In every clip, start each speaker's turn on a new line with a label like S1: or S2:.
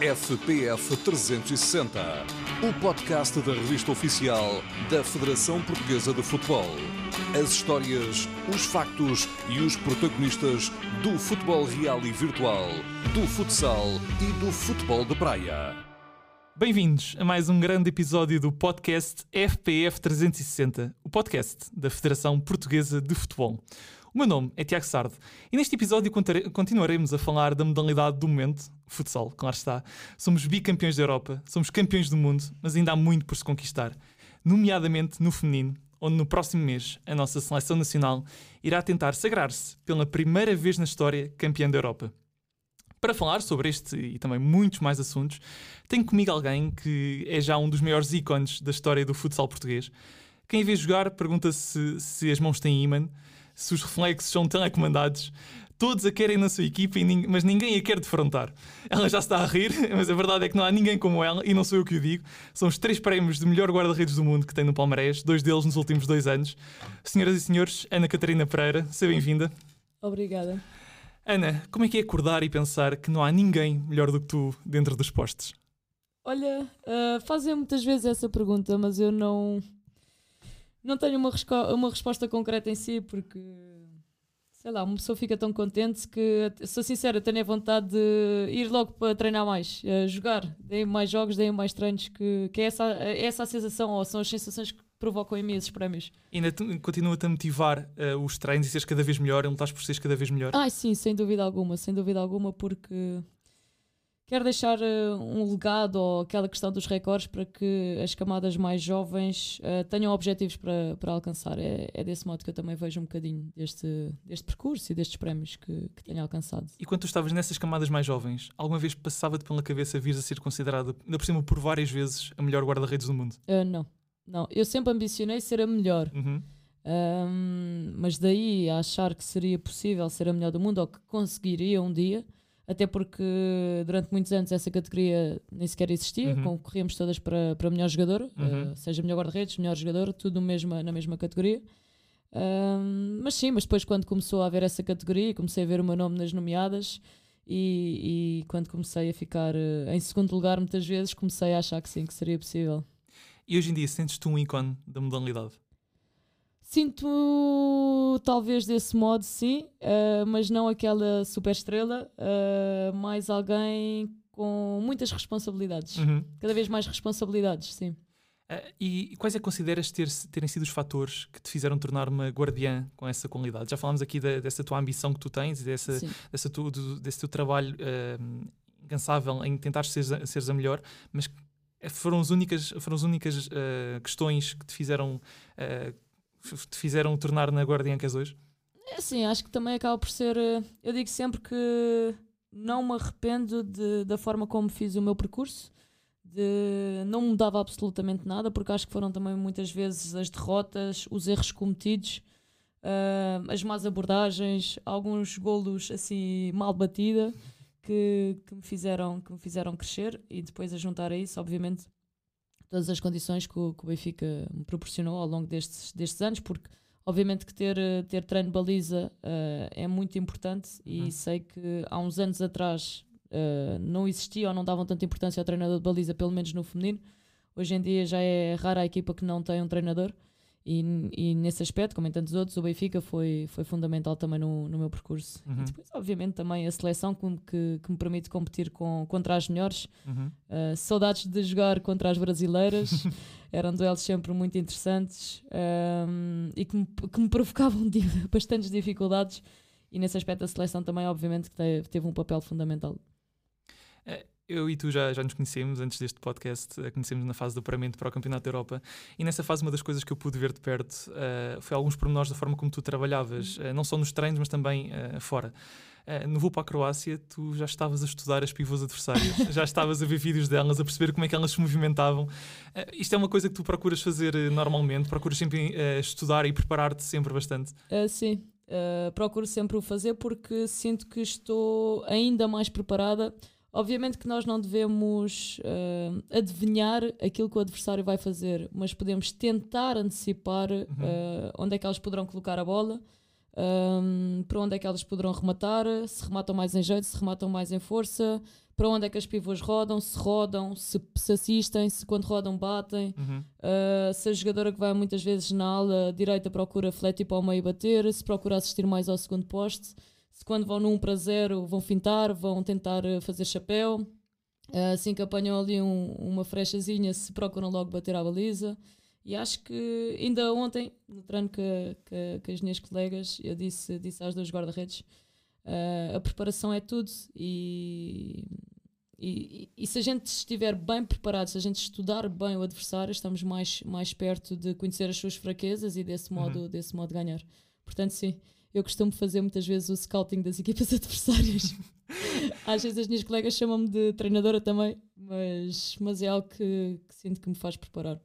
S1: FPF 360, o podcast da revista oficial da Federação Portuguesa de Futebol. As histórias, os factos e os protagonistas do futebol real e virtual, do futsal e do futebol de praia.
S2: Bem-vindos a mais um grande episódio do podcast FPF 360, o podcast da Federação Portuguesa de Futebol. O meu nome é Tiago Sardo e neste episódio continuaremos a falar da modalidade do momento, futsal, claro está. Somos bicampeões da Europa, somos campeões do mundo, mas ainda há muito por se conquistar, nomeadamente no feminino, onde no próximo mês a nossa seleção nacional irá tentar sagrar-se pela primeira vez na história campeã da Europa. Para falar sobre este e também muitos mais assuntos, tenho comigo alguém que é já um dos maiores ícones da história do futsal português. Quem vê jogar pergunta se, as mãos têm imã, se os reflexos são telecomandados. Todos a querem na sua equipa, mas ninguém a quer defrontar. Ela já está a rir, mas a verdade é que não há ninguém como ela, e não sou eu que o digo. São os três prémios de melhor guarda-redes do mundo que tem no Palmarés, dois deles nos últimos dois anos. Senhoras e senhores, Ana Catarina Pereira, seja bem-vinda.
S3: Obrigada.
S2: Ana, como é que é acordar e pensar que não há ninguém melhor do que tu dentro dos postes?
S3: Olha, uh, fazem muitas vezes essa pergunta, mas eu não, não tenho uma, uma resposta concreta em si, porque sei lá, uma pessoa fica tão contente que, sou sincera, tenho a vontade de ir logo para treinar mais, jogar, deem mais jogos, deem mais treinos, que, que é essa, é essa a sensação, ou são as sensações que provocam imensos prémios.
S2: E ainda continua-te a motivar uh, os treinos e seres cada vez melhor, e lutares por seres cada vez melhor?
S3: Ah, sim, sem dúvida alguma, sem dúvida alguma, porque quero deixar uh, um legado ou aquela questão dos recordes para que as camadas mais jovens uh, tenham objetivos para, para alcançar. É, é, desse modo que eu também vejo um bocadinho deste, deste percurso e destes prémios que, que tenho alcançado.
S2: E quando tu estavas nessas camadas mais jovens, alguma vez passava-te pela cabeça vir a ser considerada, ainda por cima, por várias vezes, a melhor guarda-redes do mundo?
S3: Uh, não, não. Eu sempre ambicionei ser a melhor. Uhum. Um, mas daí a achar que seria possível ser a melhor do mundo ou que conseguiria um dia, até porque durante muitos anos essa categoria nem sequer existia, uhum. concorríamos todas para, para melhor jogador, uhum. uh, seja melhor guarda-redes, melhor jogador, tudo mesma, na mesma categoria. Mas sim, mas depois quando começou a haver essa categoria, comecei a ver o meu nome nas nomeadas e, e quando comecei a ficar uh, em segundo lugar muitas vezes, comecei a achar que sim, que seria possível.
S2: E hoje em dia sentes-te um ícone da modalidade?
S3: Sinto talvez desse modo, sim, uh, mas não aquela super estrela, uh, mais alguém com muitas responsabilidades, uhum. cada vez mais responsabilidades, sim.
S2: Uh, e, e, quais é que consideras ter, terem sido os fatores que te fizeram tornar uma guardiã com essa qualidade? Já falámos aqui da, dessa tua ambição que tu tens e dessa, dessa tu, do, desse teu trabalho incansável em tentar seres, seres a melhor, mas foram as únicas, foram as únicas questões que te fizeram te fizeram tornar na guardiã que és hoje?
S3: É sim, acho que também acaba por ser. Eh, eu digo sempre que não me arrependo de, da forma como fiz o meu percurso, de, não mudava absolutamente nada, porque acho que foram também muitas vezes as derrotas, os erros cometidos, uh, as más abordagens, alguns golos assim mal batida que, que, me fizeram, que me fizeram crescer e depois a juntar a isso, obviamente, todas as condições que o, que o Benfica me proporcionou ao longo destes, destes anos, porque obviamente que ter, ter treino baliza uh, é muito importante e uhum. sei que há uns anos atrás uh, não existia ou não davam tanta importância ao treinador de baliza, pelo menos no feminino. Hoje em dia já é rara a equipa que não tem um treinador. E, e, nesse aspecto, como em tantos outros, o Benfica foi, foi fundamental também no, no meu percurso. Uhum. E depois, obviamente, também a seleção que, que, que me permite competir com, contra as melhores. Uhum. Uh, saudades de jogar contra as brasileiras. Eram duelos sempre muito interessantes um, e que me, que me provocavam bastantes dificuldades. E nesse aspecto, a seleção também, obviamente, que teve, teve um papel fundamental.
S2: É, eu e tu já, já nos conhecemos antes deste podcast, uh, conhecemos na fase do apuramento para o Campeonato da Europa e nessa fase uma das coisas que eu pude ver de perto uh, foi alguns pormenores da forma como tu trabalhavas, uh, não só nos treinos, mas também fora. no voo para a Croácia, tu já estavas a estudar as pivôs adversárias, já estavas a ver vídeos delas, a perceber como é que elas se movimentavam. isto é uma coisa que tu procuras fazer normalmente, procuras sempre estudar e preparar-te sempre bastante?
S3: sim, procuro sempre o fazer porque sinto que estou ainda mais preparada Obviamente que nós não devemos uh, adivinhar aquilo que o adversário vai fazer, mas podemos tentar antecipar uhum. uh, onde é que elas poderão colocar a bola, um, para onde é que elas poderão rematar, se rematam mais em jeito, se rematam mais em força, para onde é que as pivôs rodam, se rodam, se, se assistem, se quando rodam batem,
S2: Uhum.
S3: uh, se a jogadora que vai muitas vezes na ala direita procura flat para o meio bater, se procura assistir mais ao segundo poste, se quando vão 1 para 0 vão fintar, vão tentar uh, fazer chapéu, uh, assim que apanham ali um- uma frechazinha, se procuram logo bater à baliza. E acho que ainda ontem, no treino que, que, que as minhas colegas, eu disse, disse às duas guarda-redes, uh, a preparação é tudo e, e, e se a gente estiver bem preparado, se a gente estudar bem o adversário, estamos mais, mais perto de conhecer as suas fraquezas e desse modo, desse modo ganhar. Portanto, sim, eu costumo fazer muitas vezes o scouting das equipas adversárias. Às vezes as minhas colegas chamam-me de treinadora também, mas, mas é algo que, que sinto que me faz preparar.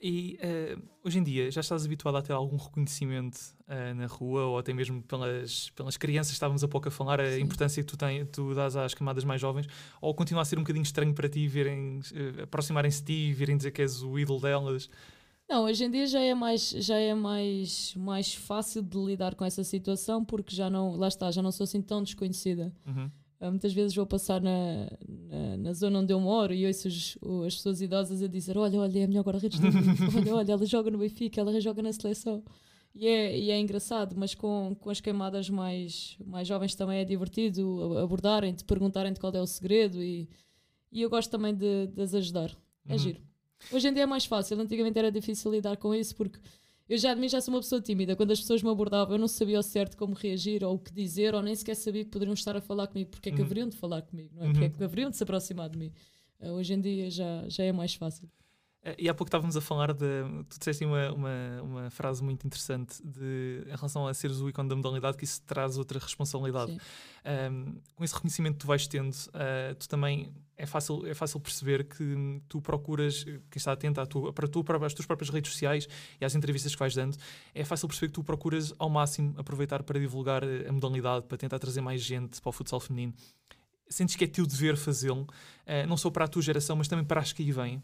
S2: E eh, hoje em dia já estás habituado a ter algum reconhecimento eh, na rua ou até mesmo pelas, pelas crianças, estávamos há pouco a falar, a
S3: Sim.
S2: importância que tu, tem, tu dás às camadas mais jovens, ou continua a ser um bocadinho estranho para ti verem, eh, aproximarem-se de ti e virem dizer que és o ídolo delas?
S3: Não, hoje em dia já é mais já é mais mais fácil de lidar com essa situação porque já não, lá está, já não sou assim tão desconhecida.
S2: Uhum.
S3: Ah, Muitas vezes vou passar na, na, na zona onde eu moro e ouço os- as pessoas idosas a dizer: Olha, olha, é a melhor guarda-redes do mundo. Olha, olha, ela joga no Benfica, ela joga na seleção. E é, e é engraçado, mas com, com as queimadas mais, mais jovens também é divertido a- abordarem, de perguntarem de qual é o segredo e, e eu gosto também de, de as ajudar. É
S2: Uhum.
S3: giro. Hoje em dia é mais fácil, antigamente era difícil lidar com isso porque eu já de mim já sou uma pessoa tímida. Quando as pessoas me abordavam, eu não sabia ao certo como reagir ou o que dizer, ou nem sequer sabia que poderiam estar a falar comigo. Porque é que
S2: Uhum.
S3: haveriam de falar comigo, não é?
S2: Uhum.
S3: Porque é que haveriam de se aproximar de mim. Uh, hoje em dia já, já é mais fácil.
S2: Eh, E há pouco estávamos a falar de. Tu disseste uma, uma, uma frase muito interessante de, em relação a seres o ícone da modalidade, que isso traz outra responsabilidade. Um, com esse reconhecimento que tu vais tendo, uh, tu também é fácil, é fácil perceber que hum, tu procuras, eh, quem está atento à tua, para tu, para as tuas próprias redes sociais e às entrevistas que vais dando, é fácil perceber que tu procuras ao máximo aproveitar para divulgar eh, a modalidade, para tentar trazer mais gente para o futsal feminino. Sentes que é teu dever fazê-lo, eh, não só para a tua geração, mas também para as que aí vêm.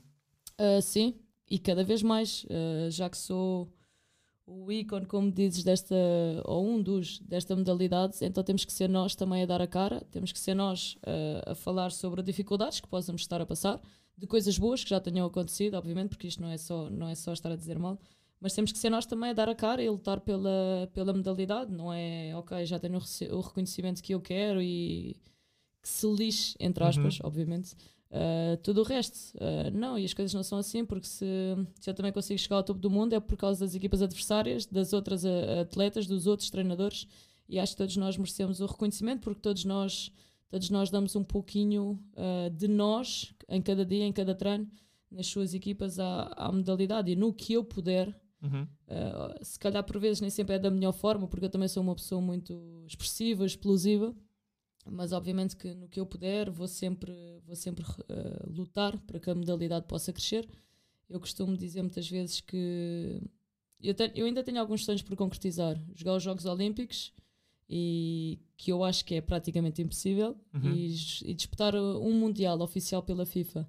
S3: Uh, sim, e cada vez mais, uh, já que sou o ícone, como dizes, desta, ou um dos desta modalidade, então temos que ser nós também a dar a cara, temos que ser nós uh, a falar sobre dificuldades que possamos estar a passar, de coisas boas que já tenham acontecido, obviamente, porque isto não é só, não é só estar a dizer mal, mas temos que ser nós também a dar a cara e lutar pela, pela modalidade, não é, ok, já tenho o reconhecimento que eu quero e que se lixe, entre
S2: Uhum.
S3: aspas, obviamente, Uh, tudo o resto. Uh, não, e as coisas não são assim, porque se, se eu também consigo chegar ao topo do mundo é por causa das equipas adversárias, das outras uh, atletas, dos outros treinadores, e acho que todos nós merecemos o reconhecimento, porque todos nós, todos nós damos um pouquinho uh, de nós, em cada dia, em cada treino, nas suas equipas, à, à modalidade. E no que eu puder,
S2: Uhum.
S3: Uh, se calhar por vezes nem sempre é da melhor forma, porque eu também sou uma pessoa muito expressiva, explosiva, mas obviamente que no que eu puder vou sempre, vou sempre uh, lutar para que a modalidade possa crescer. Eu costumo dizer muitas vezes que eu, tenho- eu ainda tenho alguns sonhos por concretizar. Jogar os Jogos Olímpicos e que eu acho que é praticamente impossível
S2: Uhum.
S3: e, e disputar uh, um Mundial oficial pela FIFA.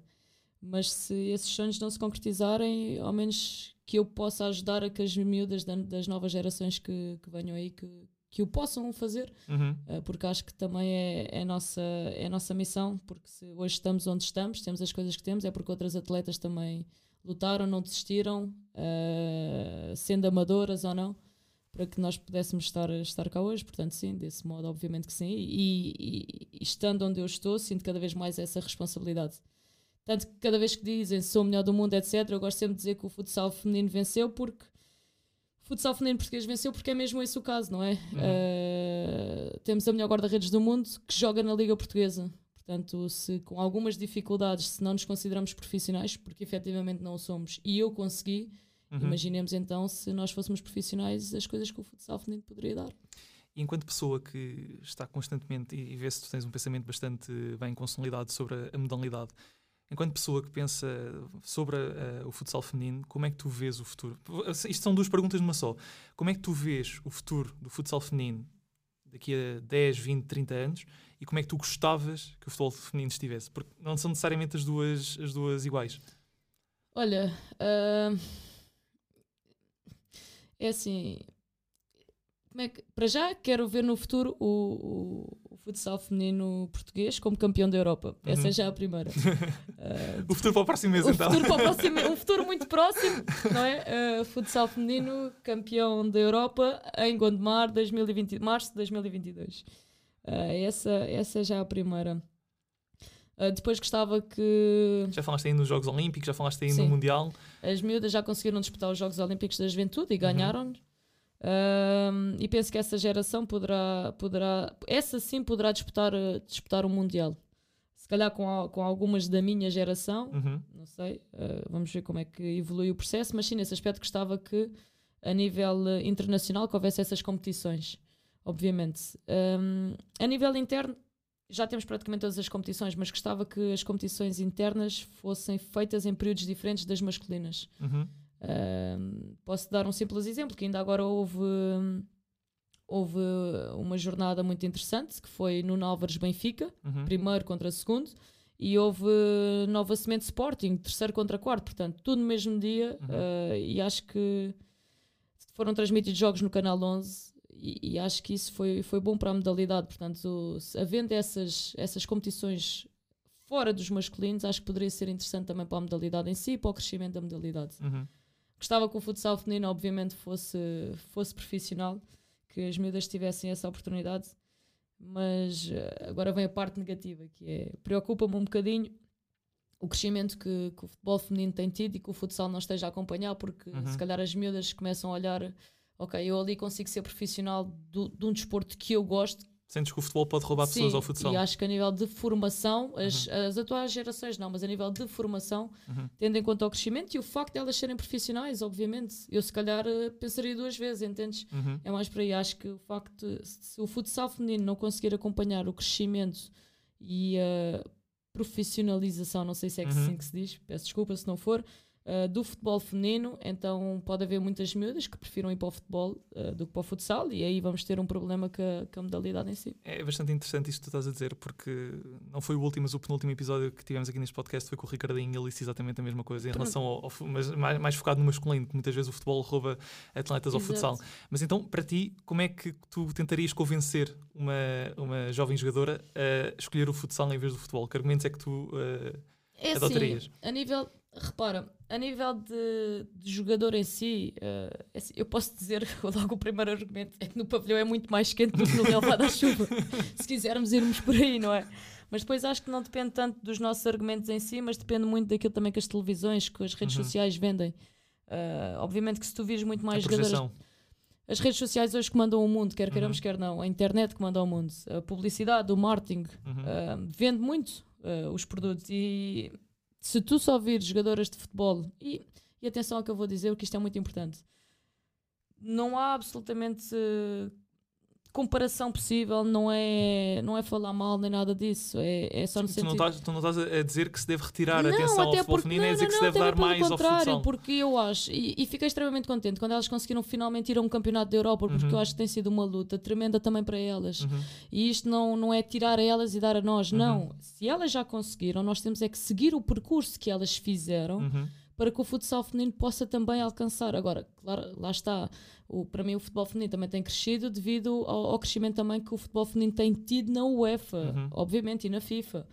S3: Mas se esses sonhos não se concretizarem, ao menos que eu possa ajudar a que as miúdas da- das novas gerações que, que venham aí que, que o possam fazer,
S2: Uhum.
S3: uh, porque acho que também é, é, a nossa, é nossa missão, porque se hoje estamos onde estamos, temos as coisas que temos, é porque outras atletas também lutaram, não desistiram, uh, sendo amadoras ou não, para que nós pudéssemos estar, estar cá hoje. Portanto, sim, desse modo, obviamente que sim. E, e- e estando onde eu estou, sinto cada vez mais essa responsabilidade. Tanto que cada vez que dizem sou o melhor do mundo, etc., eu gosto sempre de dizer que o futsal feminino venceu porque futsal feminino português venceu porque é mesmo esse o caso, não é? Uh, temos a melhor guarda-redes do mundo que joga na Liga Portuguesa. Portanto, se com algumas dificuldades, se não nos consideramos profissionais, porque efetivamente não o somos, e eu consegui,
S2: Uhum.
S3: imaginemos então se nós fôssemos profissionais as coisas que o futsal feminino poderia dar.
S2: E enquanto pessoa que está constantemente, e e vê se tu tens um pensamento bastante bem consolidado sobre a, a modalidade, enquanto pessoa que pensa sobre a- o futsal feminino, como é que tu vês o futuro? Isto são duas perguntas numa só. Como é que tu vês o futuro do futsal feminino daqui a 10, 20, 30 anos e como é que tu gostavas que o futebol feminino estivesse? Porque não são necessariamente as duas, as duas iguais.
S3: Olha, ah, é assim. Como é que, para já quero ver no futuro o, o futsal feminino português como campeão da Europa. Essa
S2: Uhum.
S3: é já a primeira. Uh,
S2: O futuro para o próximo mês,
S3: o
S2: então.
S3: futuro, para o próximo, um futuro muito próximo, não é? Uh, futsal feminino, campeão da Europa em Gondomar, 2020, março de 2022. Uh, essa, essa é já a primeira. Uh, depois gostava que
S2: Já falaste aí nos Jogos Olímpicos, já falaste aí no
S3: Sim.
S2: Mundial.
S3: as miúdas já conseguiram disputar os Jogos Olímpicos da Juventude
S2: Uhum.
S3: e ganharam. Um, e penso que essa geração poderá, poderá essa sim poderá disputar, uh, disputar o Mundial. Se calhar com, al- com algumas da minha geração,
S2: Uhum.
S3: não sei, uh, vamos ver como é que evolui o processo, mas sim, nesse aspecto gostava que a nível uh, internacional que houvesse essas competições, obviamente. Um, a nível interno, já temos praticamente todas as competições, mas gostava que as competições internas fossem feitas em períodos diferentes das masculinas.
S2: Uhum.
S3: Posso dar um simples exemplo, que ainda agora houve, houve uma jornada muito interessante, que foi no Álvares Benfica,
S2: Uhum.
S3: primeiro contra segundo, e houve Nova Semente Sporting, terceiro contra quarto, portanto, tudo no mesmo dia,
S2: Uhum.
S3: uh, e acho que foram transmitidos jogos no Canal 11, e, e acho que isso foi, foi bom para a modalidade, portanto, se- havendo essas, essas competições fora dos masculinos, acho que poderia ser interessante também para a modalidade em si e para o crescimento da modalidade.
S2: Uhum.
S3: Gostava que o futsal feminino, obviamente, fosse, fosse profissional, que as miúdas tivessem essa oportunidade, mas eh, agora vem a parte negativa, que é preocupa-me um bocadinho o crescimento que, que o futebol feminino tem tido e que o futsal não esteja a acompanhar, porque
S2: Uhum.
S3: se calhar as miúdas começam a olhar, ok, eu ali consigo ser profissional do- de um desporto que eu gosto,
S2: Sentes que o futebol pode roubar pessoas
S3: Sim,
S2: ao futsal?
S3: E acho que a nível de formação, as, as atuais gerações não, mas a nível de formação,
S2: Uhum.
S3: tendo em conta o crescimento e o facto de elas serem profissionais, obviamente, eu se calhar eh, pensaria duas vezes, entendes?
S2: Uhum.
S3: É mais por aí. Acho que o facto de se o futsal feminino não conseguir acompanhar o crescimento e a profissionalização, não sei se é que
S2: Uhum.
S3: assim que se diz, peço desculpa se não for, uh, do futebol feminino, então pode haver muitas miúdas que prefiram ir para o futebol uh, do que para o futsal e aí vamos ter um problema com a, com a modalidade em si.
S2: É bastante interessante isto que tu estás a dizer, porque não foi o último, mas o penúltimo episódio que tivemos aqui neste podcast foi com o Ricardinho e ele disse exatamente a mesma coisa em
S3: Pronto.
S2: relação ao, ao mas mais, mais focado no masculino, que muitas vezes o futebol rouba atletas ao
S3: Exato.
S2: futsal. Mas então, para ti, como é que tu tentarias convencer uma, uma jovem jogadora a escolher o futsal em vez do futebol? Que argumentos é que tu. eh,
S3: É assim,
S2: adotarias?
S3: a nível, repara, a nível de, de jogador em si, é assim, eu posso dizer logo o primeiro argumento é que no pavilhão é muito mais quente do que no relevado à chuva. Se quisermos irmos por aí, não é? Mas depois acho que não depende tanto dos nossos argumentos em si, mas depende muito daquilo também que as televisões, que as redes
S2: Uhum.
S3: sociais vendem. Eh, obviamente que se tu vires muito mais
S2: projeção.
S3: as redes sociais hoje comandam o mundo, quer queiramos,
S2: Uhum.
S3: quer não. A internet comanda o mundo. A publicidade, o marketing,
S2: Uhum.
S3: ah, vende muito ah, os produtos. E se tu só vires jogadoras de futebol, e, e atenção ao que eu vou dizer, porque isto é muito importante, não há absolutamente comparação possível, não é, não é falar mal nem nada disso. É, é só no sentido.
S2: não, estás, tu não estás a dizer que se deve retirar a
S3: Não,
S2: atenção ao
S3: até
S2: futebol
S3: porque-
S2: feminino, é dizer
S3: não,
S2: que se deve dar mais ao futsal.
S3: porque eu acho, e, e fiquei extremamente contente quando elas conseguiram finalmente ir a um campeonato da Europa, porque
S2: Uhum.
S3: eu acho que tem sido uma luta tremenda também para elas.
S2: Uhum.
S3: E isto não, não é tirar a elas e dar a nós,
S2: Uhum.
S3: não. Se elas já conseguiram, nós temos é que seguir o percurso que elas fizeram
S2: Uhum.
S3: Para que o futsal feminino possa também alcançar. Agora, claro, lá está. O, para mim, o futebol feminino também tem crescido devido ao, ao crescimento também que o futebol feminino tem tido na UEFA,
S2: Uhum.
S3: obviamente, e na FIFA.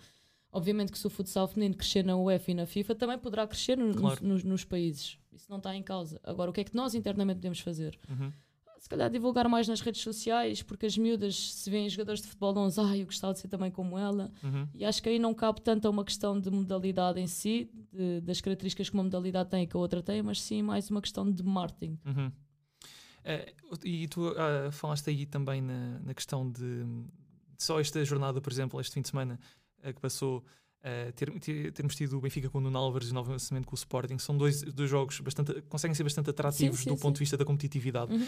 S3: Obviamente que se o futsal feminino crescer na UEFA e na FIFA, também poderá crescer no-
S2: Claro.
S3: nos, nos países. Isso não está em causa. Agora, o que é que nós internamente podemos fazer?
S2: Uhum.
S3: Se calhar divulgar mais nas redes sociais, porque as miúdas, se veem jogadores de futebol, não dizem, ah, eu gostava de ser também como ela.
S2: Uhum.
S3: E acho que aí não cabe tanto a uma questão de modalidade em si, de- das características que uma modalidade tem e que a outra tem, mas sim mais uma questão de marketing.
S2: Uhum. Eh, e tu ah, falaste aí também na, na questão de, de só esta jornada, por exemplo, este fim de semana eh, que passou, eh, ter, ter- termos tido o Benfica com o Nuno Álvares e novamente com o Sporting, são dois, dois jogos bastante, conseguem ser bastante atrativos
S3: sim,
S2: do
S3: sim.
S2: ponto de vista da competitividade.
S3: Uhum.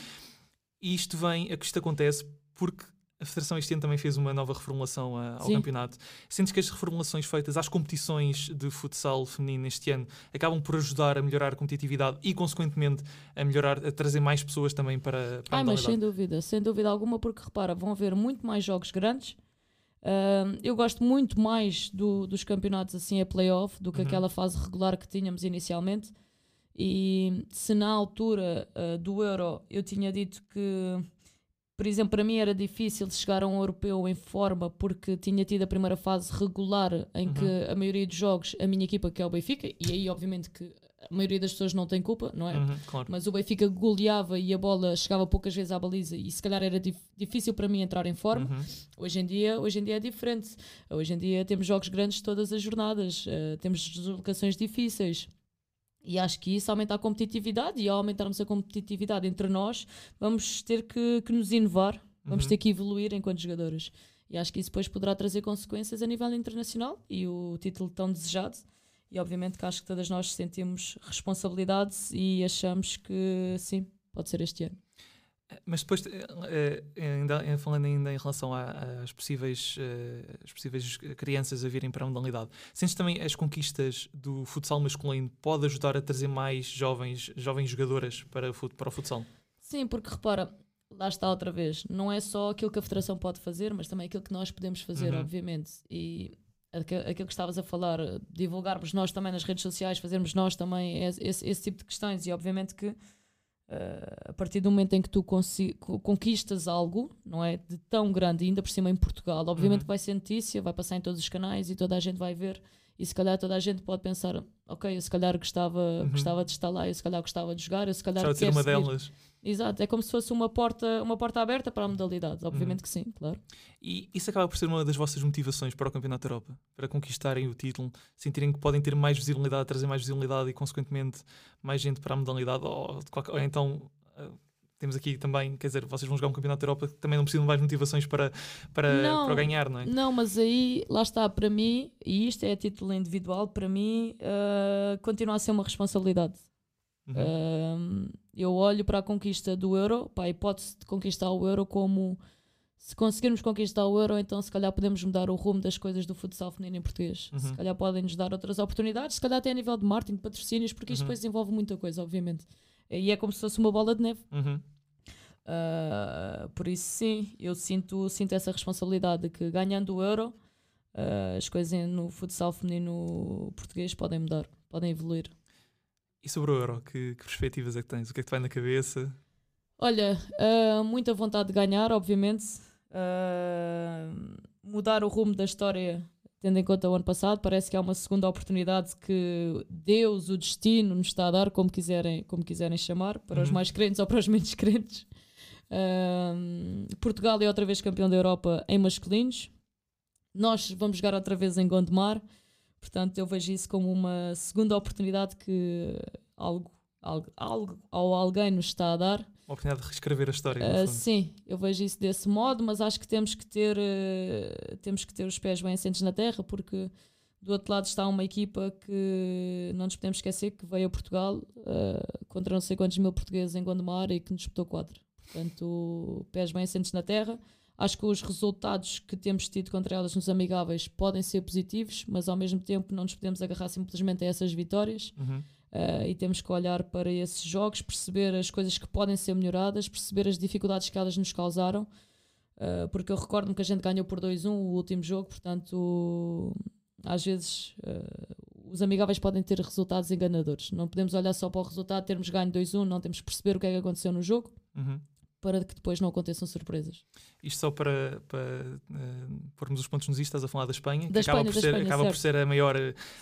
S2: E isto vem, é que isto acontece porque a Federação este ano também fez uma nova reformulação ah, ao
S3: Sim.
S2: campeonato. Sentes que as reformulações feitas às competições de futsal feminino este ano acabam por ajudar a melhorar a competitividade e, consequentemente, a melhorar, a trazer mais pessoas também para, para a
S3: Ai, mas sem dúvida, sem dúvida alguma, porque repara, vão haver muito mais jogos grandes. Ahm, eu gosto muito mais do- dos campeonatos assim a playoff do que
S2: Uhum.
S3: aquela fase regular que tínhamos inicialmente. E se na altura ah, do Euro eu tinha dito que por exemplo, para mim era difícil chegar a um europeu em forma porque tinha tido a primeira fase regular em
S2: Uhum.
S3: que a maioria dos jogos, a minha equipa, que é o Benfica, e aí obviamente que a maioria das pessoas não tem culpa, não é?
S2: Uhum, claro.
S3: Mas o Benfica goleava e a bola chegava poucas vezes à baliza e se calhar era dif- difícil para mim entrar em forma.
S2: Uhum.
S3: Hoje em dia, hoje em dia é diferente. Hoje em dia temos jogos grandes todas as jornadas, eh, temos deslocações difíceis. E acho que isso aumenta a competitividade e ao aumentarmos a competitividade entre nós, vamos ter que, que nos inovar, vamos
S2: Uhum.
S3: ter que evoluir enquanto jogadores. E acho que isso depois poderá trazer consequências a nível internacional e o título tão desejado. E obviamente que acho que todas nós sentimos responsabilidade e achamos que sim, pode ser este ano.
S2: Mas depois, eh, eh, ainda, eh, falando ainda em relação às possíveis, às possíveis crianças a virem para a modalidade, sentes também as conquistas do futsal masculino pode ajudar a trazer mais jovens, jovens jogadoras para, para o futsal?
S3: Sim, porque repara, lá está outra vez, não é só aquilo que a Federação pode fazer, mas também aquilo que nós podemos fazer,
S2: Uhum.
S3: obviamente. E aquilo que estavas a falar, divulgarmos nós também nas redes sociais, fazermos nós também esse- esse tipo de questões, e obviamente que eh, a partir do momento em que tu conquistas algo, não é? De tão grande, ainda por cima em Portugal, obviamente
S2: Uhum.
S3: vai ser notícia, vai passar em todos os canais e toda a gente vai ver. E se calhar toda a gente pode pensar, ok, eu se calhar gostava,
S2: Uhum.
S3: gostava de estar lá, eu se calhar gostava de jogar, eu se calhar
S2: Já de ser uma
S3: seguir.
S2: delas.
S3: Exato, é como se fosse uma porta, uma porta aberta para a modalidade. Obviamente
S2: Uhum.
S3: que sim, claro.
S2: E isso acaba por ser uma das vossas motivações para o Campeonato da Europa, para conquistarem o título, sentirem que podem ter mais visibilidade, trazer mais visibilidade e, consequentemente, mais gente para a modalidade. Ou, ou então, eh, temos aqui também, quer dizer, vocês vão jogar um Campeonato da Europa que também não precisam de mais motivações para, para,
S3: Não.
S2: para ganhar, não é?
S3: Não, mas aí, lá está, para mim, e isto é a título individual, para mim, ah, continua a ser uma responsabilidade.
S2: Uhum.
S3: Um, eu olho para a conquista do euro, para a hipótese de conquistar o euro, como se conseguirmos conquistar o euro, então se calhar podemos mudar o rumo das coisas do futsal feminino em português. Se
S2: Uhum.
S3: calhar podem-nos dar outras oportunidades, se calhar até a nível de marketing, de patrocínios, porque isto
S2: Uhum.
S3: depois envolve muita coisa, obviamente. E é como se fosse uma bola de neve. Uh, por isso, sim, eu sinto, sinto essa responsabilidade de que ganhando o euro, uh, as coisas no futsal feminino português podem mudar, podem evoluir.
S2: E sobre o Euro, que, que perspectivas é que tens? O que é que te vai na cabeça?
S3: Olha, uh, muita vontade de ganhar, obviamente. Uh, mudar o rumo da história, tendo em conta o ano passado, parece que há uma segunda oportunidade que Deus, o destino, nos está a dar, como quiserem, como quiserem chamar, para os
S2: Uhum.
S3: mais crentes ou para os menos crentes. Uh, Portugal é outra vez campeão da Europa em masculinos. Nós vamos jogar outra vez em Gondomar. Portanto, eu vejo isso como uma segunda oportunidade que algo, algo, algo ou alguém nos está a dar.
S2: Uma oportunidade de reescrever a história.
S3: Uh, sim, eu vejo isso desse modo, mas acho que temos que ter uh, temos que ter os pés bem assentes na terra, porque do outro lado está uma equipa que não nos podemos esquecer que veio a Portugal uh, contra não sei quantos mil portugueses em Gondomar e que nos disputou quatro. Portanto, pés bem assentes na terra. Acho que os resultados que temos tido contra elas nos amigáveis podem ser positivos, mas ao mesmo tempo não nos podemos agarrar simplesmente a essas vitórias.
S2: Uhum.
S3: Uh, e temos que olhar para esses jogos, perceber as coisas que podem ser melhoradas, perceber as dificuldades que elas nos causaram, uh, porque eu recordo-me que a gente ganhou por 2-1 o último jogo, portanto, às vezes uh, os amigáveis podem ter resultados enganadores. Não podemos olhar só para o resultado, termos ganho 2-1, não temos que perceber o que é que aconteceu no jogo
S2: Uhum.
S3: Para que depois não aconteçam surpresas.
S2: Isto só para, para eh, pormos os pontos nos is, estás a falar da Espanha,
S3: Da
S2: que acaba,
S3: Espanha,
S2: por,
S3: da
S2: ser,
S3: Espanha,
S2: acaba por ser a maior,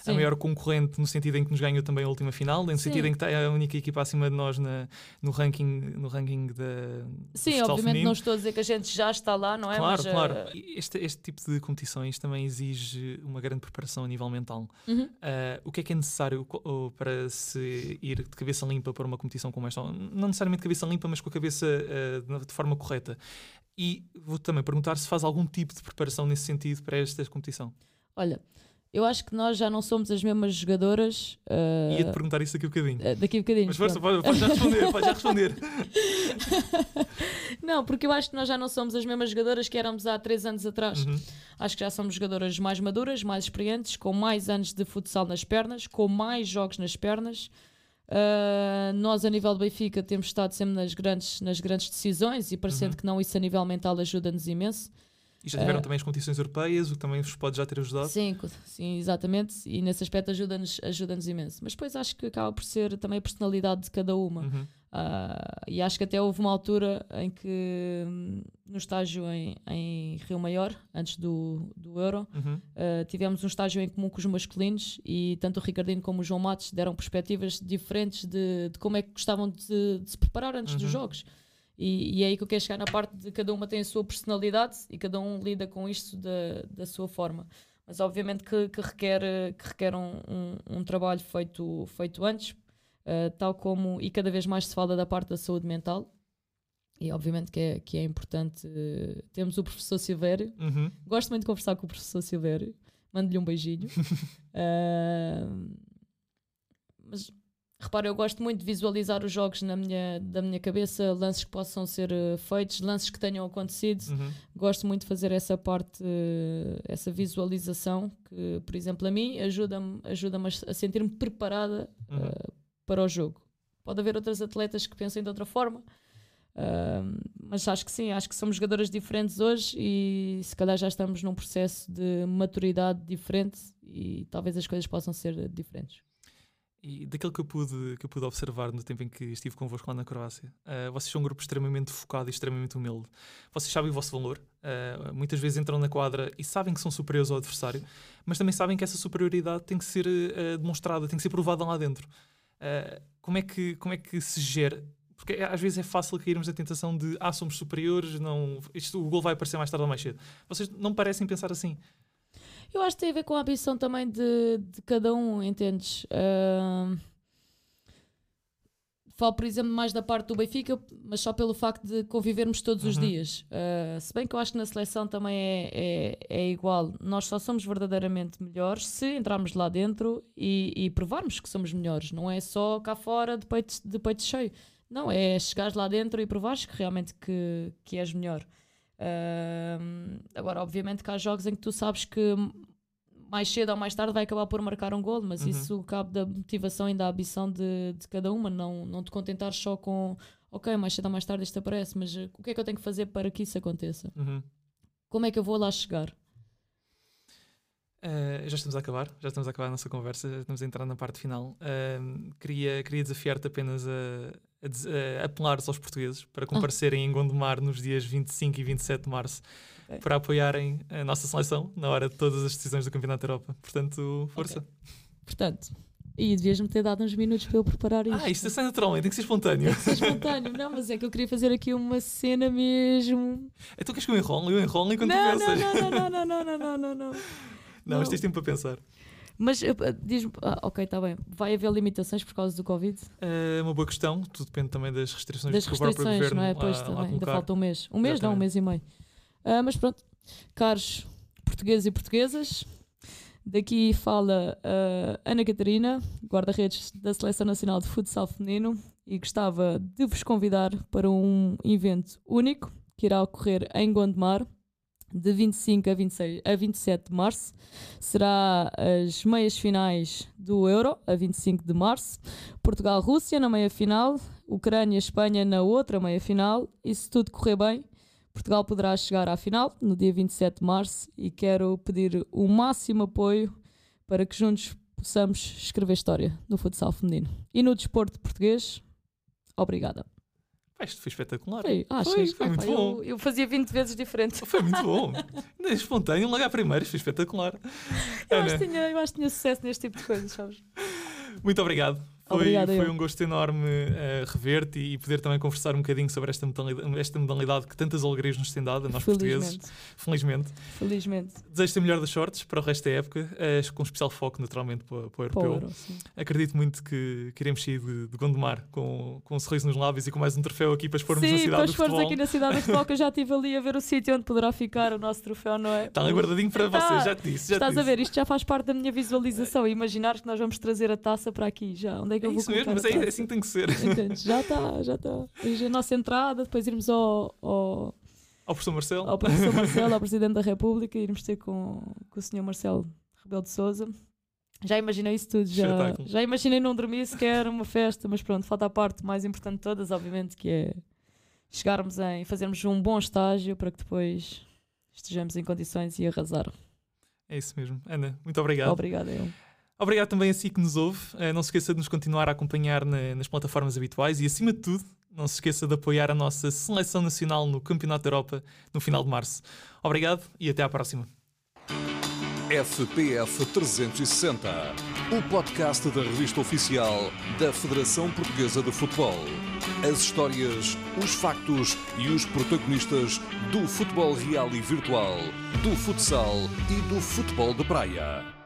S2: a maior concorrente no sentido em que nos ganhou também a última final, no
S3: Sim.
S2: sentido em que está a única equipa acima de nós na, no ranking, no ranking da,
S3: Sim, obviamente
S2: feminino.
S3: não estou a dizer que a gente já está lá, não é?
S2: Claro,
S3: Mas, uh,
S2: claro. E Este, este tipo de competições também exige uma grande preparação a nível mental.
S3: uhum.
S2: Ah, o que é que é necessário para se ir de cabeça limpa para uma competição como esta? Não necessariamente cabeça limpa, mas com a cabeça ah, de- de forma correta. E vou também perguntar se faz algum tipo de preparação nesse sentido para esta competição.
S3: Olha, eu acho que nós já não somos as mesmas jogadoras. uh,
S2: Ia-te perguntar isso daqui a bocadinho.
S3: uh, daqui a bocadinho.
S2: Mas força, pode, pode já responder, pode já responder.
S3: Não, porque eu acho que nós já não somos as mesmas jogadoras que éramos há três anos atrás.
S2: Uhum.
S3: Acho que já somos jogadoras mais maduras, mais experientes, com mais anos de futsal nas pernas, com mais jogos nas pernas. Uh, nós, a nível de Benfica, temos estado sempre nas grandes, nas grandes decisões e parecendo
S2: Uhum.
S3: que não, isso a nível mental ajuda-nos imenso.
S2: E já tiveram
S3: Ah.
S2: também as competições europeias, o que também vos pode já ter ajudado.
S3: Sim, sim, exatamente. E nesse aspecto ajuda-nos ajuda imenso. Mas depois acho que acaba por ser também a personalidade de cada uma.
S2: Uhum.
S3: Uh, e acho que até houve uma altura em que, hum, no estágio em, em, Rio Maior, antes do, do Euro, uhum. uh, tivemos um estágio em comum com os masculinos e tanto o Ricardinho como o João Matos deram perspectivas diferentes de, de como é que gostavam de, de se preparar antes uhum. dos jogos. E, e, é aí que eu quero chegar na parte de cada uma tem a sua personalidade e cada um lida com isto da, da sua forma. Mas obviamente que, que requer, que requer um, um, um trabalho feito, feito antes, uh, tal como, e cada vez mais se fala da parte da saúde mental, e obviamente que é, que é importante. Uh, temos o professor Silvério, uhum. gosto muito de conversar com o professor Silvério, mando-lhe um beijinho. uh, mas repara, eu gosto muito de visualizar os jogos na minha, da minha cabeça, lances que possam ser feitos, lances que tenham acontecido. Uhum. Gosto muito de fazer essa parte, essa visualização, que, por exemplo, a mim ajuda-me ajuda a sentir-me preparada uhum. uh, para o jogo. Pode haver outras atletas que pensem de outra forma, uh, mas acho que sim, acho que somos jogadoras diferentes hoje e se calhar já estamos num processo de maturidade diferente e talvez as coisas possam ser diferentes.
S2: E daquilo que eu pude, que eu pude observar no tempo em que estive convosco lá na Croácia, uh, vocês são um grupo extremamente focado e extremamente humilde. Vocês sabem o vosso valor, uh, muitas vezes entram na quadra e sabem que são superiores ao adversário, mas também sabem que essa superioridade tem que ser uh, demonstrada, tem que ser provada lá dentro. Uh, como, é que, como é que se gera? Porque às vezes é fácil cairmos na tentação de ah, somos superiores, não, isto, o gol vai aparecer mais tarde ou mais cedo. Vocês não parecem pensar assim.
S3: Eu acho que tem a ver com a ambição também de, de cada um, entendes? Uh, Falo, por exemplo, mais da parte do Benfica, mas só pelo facto de convivermos todos uhum. os dias. Uh, se bem que eu acho que na seleção também é, é, é, igual. Nós só somos verdadeiramente melhores se entrarmos lá dentro e, e provarmos que somos melhores. Não é só cá fora de peito, de peito cheio. Não, é chegares lá dentro e provares que realmente que, que és melhor. Uh, agora, obviamente que há jogos em que tu sabes que mais cedo ou mais tarde vai acabar por marcar um gol, mas uhum. isso cabe da motivação e da ambição de, de cada uma, não, não te contentar só com ok, mais cedo ou mais tarde isto aparece, mas uh, o que é que eu tenho que fazer para que isso aconteça? Uhum. Como é que eu vou lá chegar?
S2: Uh, já estamos a acabar, já estamos a acabar a nossa conversa, já estamos a entrar na parte final. Uh, queria, queria desafiar-te apenas a, a, a apelares aos portugueses para ah. comparecerem oh. em Gondomar nos dias 25 e 27 de março okay. para apoiarem a nossa seleção na hora de todas as decisões do Campeonato da Europa. Portanto, força. Okay.
S3: Portanto, e devias-me ter dado uns minutos para eu preparar isto.
S2: Ah, isto é sem naturalmente, tem que ser espontâneo. Tem
S3: que ser espontâneo, não, mas é que eu queria fazer aqui uma cena mesmo.
S2: Então queres que eu enrole? Eu enrole enquanto
S3: não,
S2: tu pensas.
S3: Não, não, não, não, não, não, não, não. Não,
S2: mas tens tempo para pensar.
S3: Mas eh, diz-me, ah, ok, está bem. Vai haver limitações por causa do Covid?
S2: É uma boa questão, tudo depende também das restrições
S3: das que restrições, o próprio governo não é? Pois, tá a, também, a ainda falta um mês. Um mês, Exatamente. não, um mês e meio. Uh, mas pronto, caros portugueses e portuguesas, daqui fala uh, Ana Catarina, guarda-redes da Seleção Nacional de Futsal Feminino, e gostava de vos convidar para um evento único que irá ocorrer em Gondomar de 25 a, 26, a 27 de março. Será as meias finais do Euro, a 25 de março. Portugal-Rússia na meia final. Ucrânia-Espanha na outra meia final. E se tudo correr bem, Portugal poderá chegar à final no dia 27 de março. E quero pedir o máximo apoio para que juntos possamos escrever história no futsal feminino. E no desporto português, obrigada.
S2: Isto foi espetacular.
S3: Foi, ah, foi, foi muito bom. Eu, eu, fazia 20 vezes diferente.
S2: Foi muito bom. Espontâneo, logo à primeira, foi espetacular.
S3: Eu acho, tinha, eu acho que tinha sucesso neste tipo de coisas, sabes?
S2: Muito obrigado. Foi, foi um gosto enorme uh, rever-te e poder também conversar um bocadinho sobre esta modalidade, esta modalidade que tantas alegrias nos tem dado, a nós Felizmente. portugueses. Felizmente.
S3: Felizmente.
S2: Desejo-te a melhor das sortes para o resto da época, uh, com um especial foco naturalmente para, para o europeu. Para o Acredito muito que queremos sair de, de Gondomar com, com um sorriso nos lábios e com mais um troféu aqui para expormos
S3: sim,
S2: na cidade
S3: do futebol. aqui na cidade do futebol, que eu já estive ali a ver o sítio onde poderá ficar o nosso troféu, não é?
S2: Está ali guardadinho para tá. vocês, já te disse. Já
S3: Estás
S2: te
S3: a ver, isto já faz parte da minha visualização. Imaginar que nós vamos trazer a taça para aqui já. Onde é que é eu vou
S2: isso mesmo, mas é é assim tem que ser.
S3: Entendes? Já está, já está. A nossa entrada, depois irmos ao, ao,
S2: ao professor Marcelo.
S3: Ao professor Marcelo, ao Presidente da República, irmos ter com, com o senhor Marcelo Rebelo de Souza. Já imaginei isso tudo, já, já imaginei não dormir sequer uma festa, mas pronto, falta a parte mais importante de todas, obviamente, que é chegarmos em fazermos um bom estágio para que depois estejamos em condições e arrasar.
S2: É isso mesmo. Ana, muito obrigado.
S3: Obrigada, eu.
S2: Obrigado também a si que nos ouve. Uh, não se esqueça de nos continuar a acompanhar na, nas plataformas habituais e, acima de tudo, não se esqueça de apoiar a nossa seleção nacional no Campeonato da Europa no final de março. Obrigado e até à próxima.
S1: FPF 360, o podcast da revista oficial da Federação Portuguesa de Futebol. As histórias, os factos e os protagonistas do futebol real e virtual, do futsal e do futebol de praia.